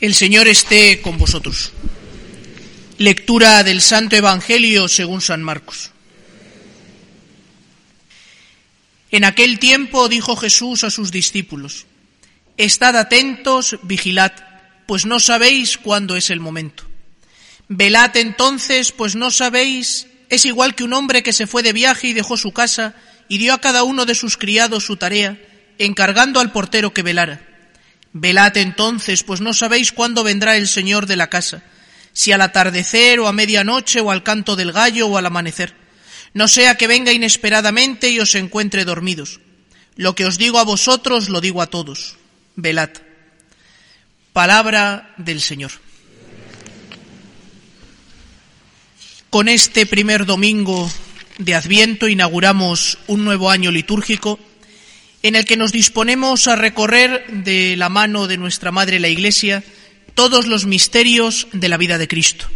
El Señor esté con vosotros. Lectura del Santo Evangelio según San Marcos. En aquel tiempo dijo Jesús a sus discípulos, Estad atentos, vigilad, pues no sabéis cuándo es el momento. Velad entonces, pues no sabéis, es igual que un hombre que se fue de viaje y dejó su casa y dio a cada uno de sus criados su tarea, encargando al portero que velara. Velad entonces, pues no sabéis cuándo vendrá el Señor de la casa, si al atardecer o a medianoche o al canto del gallo o al amanecer. No sea que venga inesperadamente y os encuentre dormidos. Lo que os digo a vosotros lo digo a todos. Velad. Palabra del Señor. Con este primer domingo de Adviento inauguramos un nuevo año litúrgico en el que nos disponemos a recorrer de la mano de nuestra Madre la Iglesia todos los misterios de la vida de Cristo.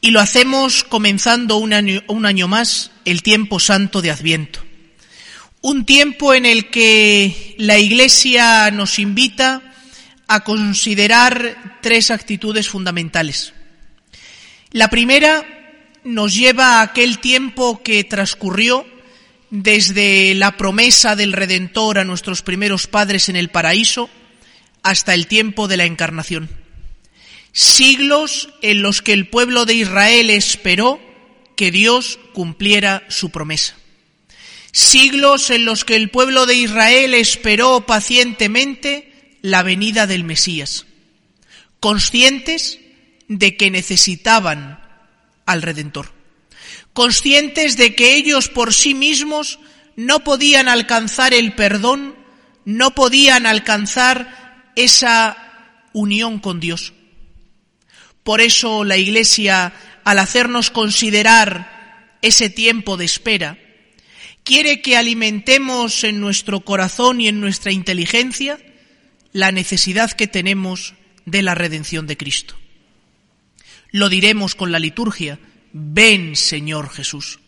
Y lo hacemos comenzando un año, más el tiempo santo de Adviento. Un tiempo en el que la Iglesia nos invita a considerar tres actitudes fundamentales. La primera nos lleva a aquel tiempo que transcurrió desde la promesa del Redentor a nuestros primeros padres en el paraíso hasta el tiempo de la encarnación. Siglos en los que el pueblo de Israel esperó que Dios cumpliera su promesa. Siglos en los que el pueblo de Israel esperó pacientemente la venida del Mesías, conscientes de que necesitaban al Redentor conscientes de que ellos por sí mismos no podían alcanzar el perdón, no podían alcanzar esa unión con Dios. Por eso la Iglesia, al hacernos considerar ese tiempo de espera, quiere que alimentemos en nuestro corazón y en nuestra inteligencia la necesidad que tenemos de la redención de Cristo. Lo diremos con la liturgia, ven Señor Jesús.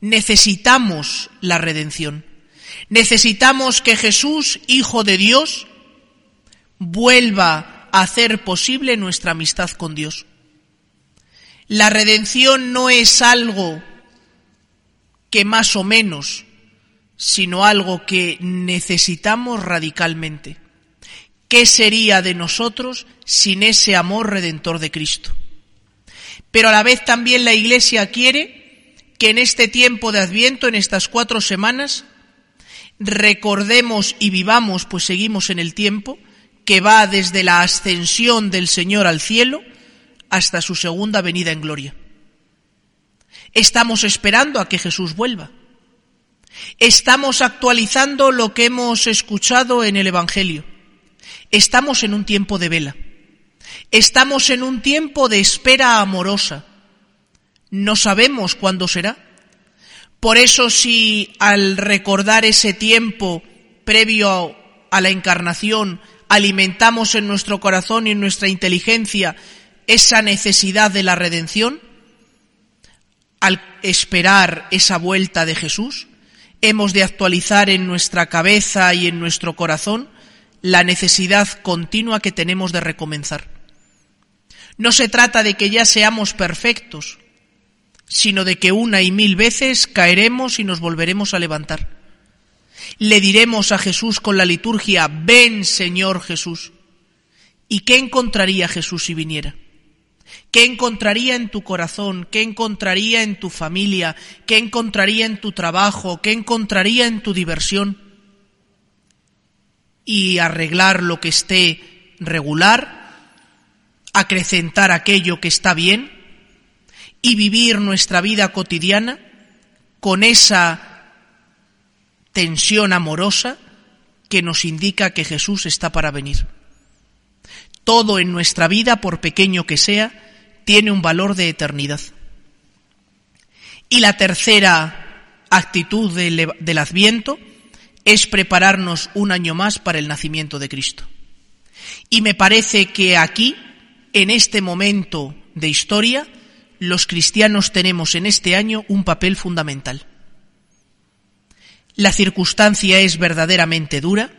Necesitamos la redención. Necesitamos que Jesús, Hijo de Dios, vuelva a hacer posible nuestra amistad con Dios. La redención no es algo que más o menos, sino algo que necesitamos radicalmente. ¿Qué sería de nosotros sin ese amor redentor de Cristo? Pero a la vez también la Iglesia quiere que en este tiempo de Adviento, en estas cuatro semanas, recordemos y vivamos, pues seguimos en el tiempo, que va desde la ascensión del Señor al cielo hasta su segunda venida en gloria. Estamos esperando a que Jesús vuelva. Estamos actualizando lo que hemos escuchado en el Evangelio. Estamos en un tiempo de vela. Estamos en un tiempo de espera amorosa. No sabemos cuándo será. Por eso si al recordar ese tiempo previo a la encarnación alimentamos en nuestro corazón y en nuestra inteligencia esa necesidad de la redención, al esperar esa vuelta de Jesús, hemos de actualizar en nuestra cabeza y en nuestro corazón la necesidad continua que tenemos de recomenzar. No se trata de que ya seamos perfectos, sino de que una y mil veces caeremos y nos volveremos a levantar. Le diremos a Jesús con la liturgia, ven Señor Jesús. ¿Y qué encontraría Jesús si viniera? ¿Qué encontraría en tu corazón? ¿Qué encontraría en tu familia? ¿Qué encontraría en tu trabajo? ¿Qué encontraría en tu diversión? Y arreglar lo que esté regular acrecentar aquello que está bien y vivir nuestra vida cotidiana con esa tensión amorosa que nos indica que Jesús está para venir. Todo en nuestra vida, por pequeño que sea, tiene un valor de eternidad. Y la tercera actitud del, Adviento es prepararnos un año más para el nacimiento de Cristo. Y me parece que aquí, en este momento de historia, los cristianos tenemos en este año un papel fundamental. La circunstancia es verdaderamente dura,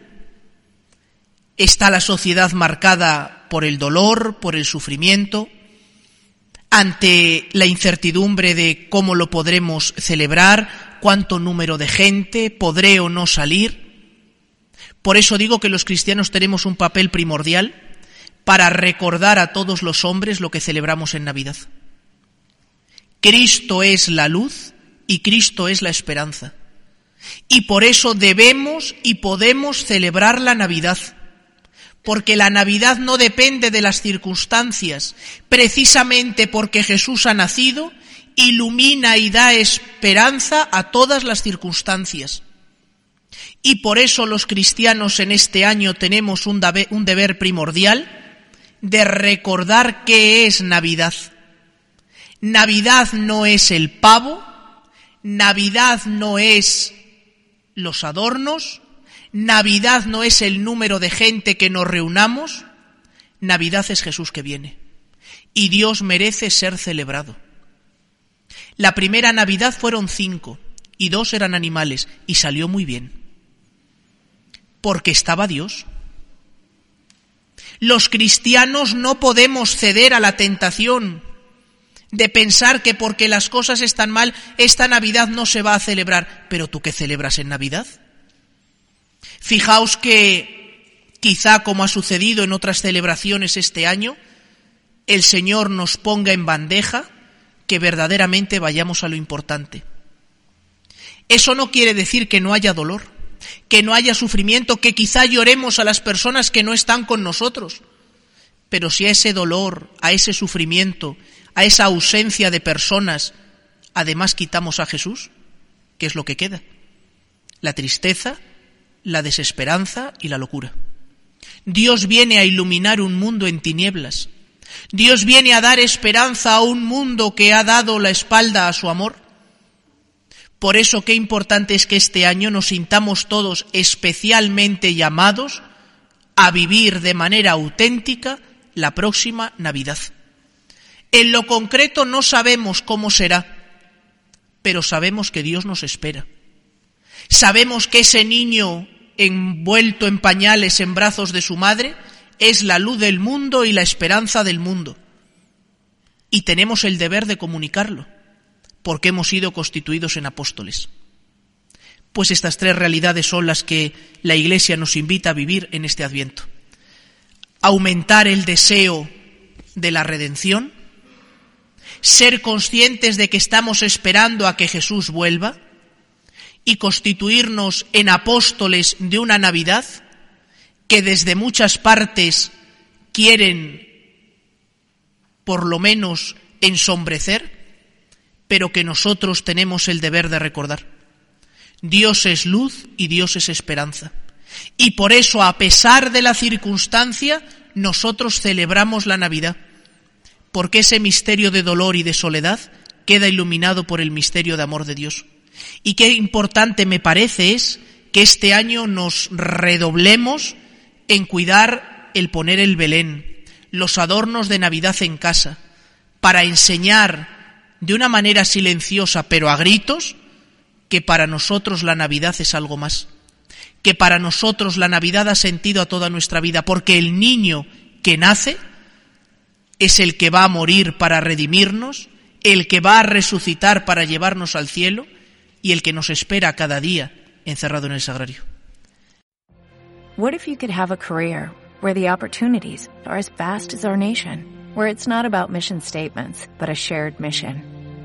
está la sociedad marcada por el dolor, por el sufrimiento, ante la incertidumbre de cómo lo podremos celebrar, cuánto número de gente, podré o no salir. Por eso digo que los cristianos tenemos un papel primordial para recordar a todos los hombres lo que celebramos en Navidad. Cristo es la luz y Cristo es la esperanza. Y por eso debemos y podemos celebrar la Navidad porque la Navidad no depende de las circunstancias, precisamente porque Jesús ha nacido, ilumina y da esperanza a todas las circunstancias. Y por eso los cristianos en este año tenemos un deber primordial de recordar qué es Navidad. Navidad no es el pavo, Navidad no es los adornos, Navidad no es el número de gente que nos reunamos, Navidad es Jesús que viene. Y Dios merece ser celebrado. La primera Navidad fueron cinco y dos eran animales y salió muy bien. Porque estaba Dios. Los cristianos no podemos ceder a la tentación de pensar que porque las cosas están mal, esta Navidad no se va a celebrar. Pero tú qué celebras en Navidad? Fijaos que quizá como ha sucedido en otras celebraciones este año, el Señor nos ponga en bandeja que verdaderamente vayamos a lo importante. Eso no quiere decir que no haya dolor, que no haya sufrimiento, que quizá lloremos a las personas que no están con nosotros. Pero si a ese dolor, a ese sufrimiento, a esa ausencia de personas, además quitamos a Jesús, ¿qué es lo que queda? La tristeza, la desesperanza y la locura. Dios viene a iluminar un mundo en tinieblas. Dios viene a dar esperanza a un mundo que ha dado la espalda a su amor. Por eso qué importante es que este año nos sintamos todos especialmente llamados a vivir de manera auténtica la próxima Navidad. En lo concreto no sabemos cómo será, pero sabemos que Dios nos espera. Sabemos que ese niño envuelto en pañales en brazos de su madre, es la luz del mundo y la esperanza del mundo. Y tenemos el deber de comunicarlo, porque hemos sido constituidos en apóstoles. Pues estas tres realidades son las que la Iglesia nos invita a vivir en este adviento. Aumentar el deseo de la redención, ser conscientes de que estamos esperando a que Jesús vuelva, y constituirnos en apóstoles de una Navidad que desde muchas partes quieren por lo menos ensombrecer, pero que nosotros tenemos el deber de recordar. Dios es luz y Dios es esperanza. Y por eso, a pesar de la circunstancia, nosotros celebramos la Navidad, porque ese misterio de dolor y de soledad queda iluminado por el misterio de amor de Dios. Y qué importante me parece es que este año nos redoblemos en cuidar el poner el Belén, los adornos de Navidad en casa, para enseñar de una manera silenciosa pero a gritos que para nosotros la Navidad es algo más, que para nosotros la Navidad ha sentido a toda nuestra vida, porque el niño que nace es el que va a morir para redimirnos, el que va a resucitar para llevarnos al cielo, y el que nos espera cada día encerrado en el sagrario. What if you could have a career where the opportunities are as vast as our nation, where it's not about mission statements, but a shared mission?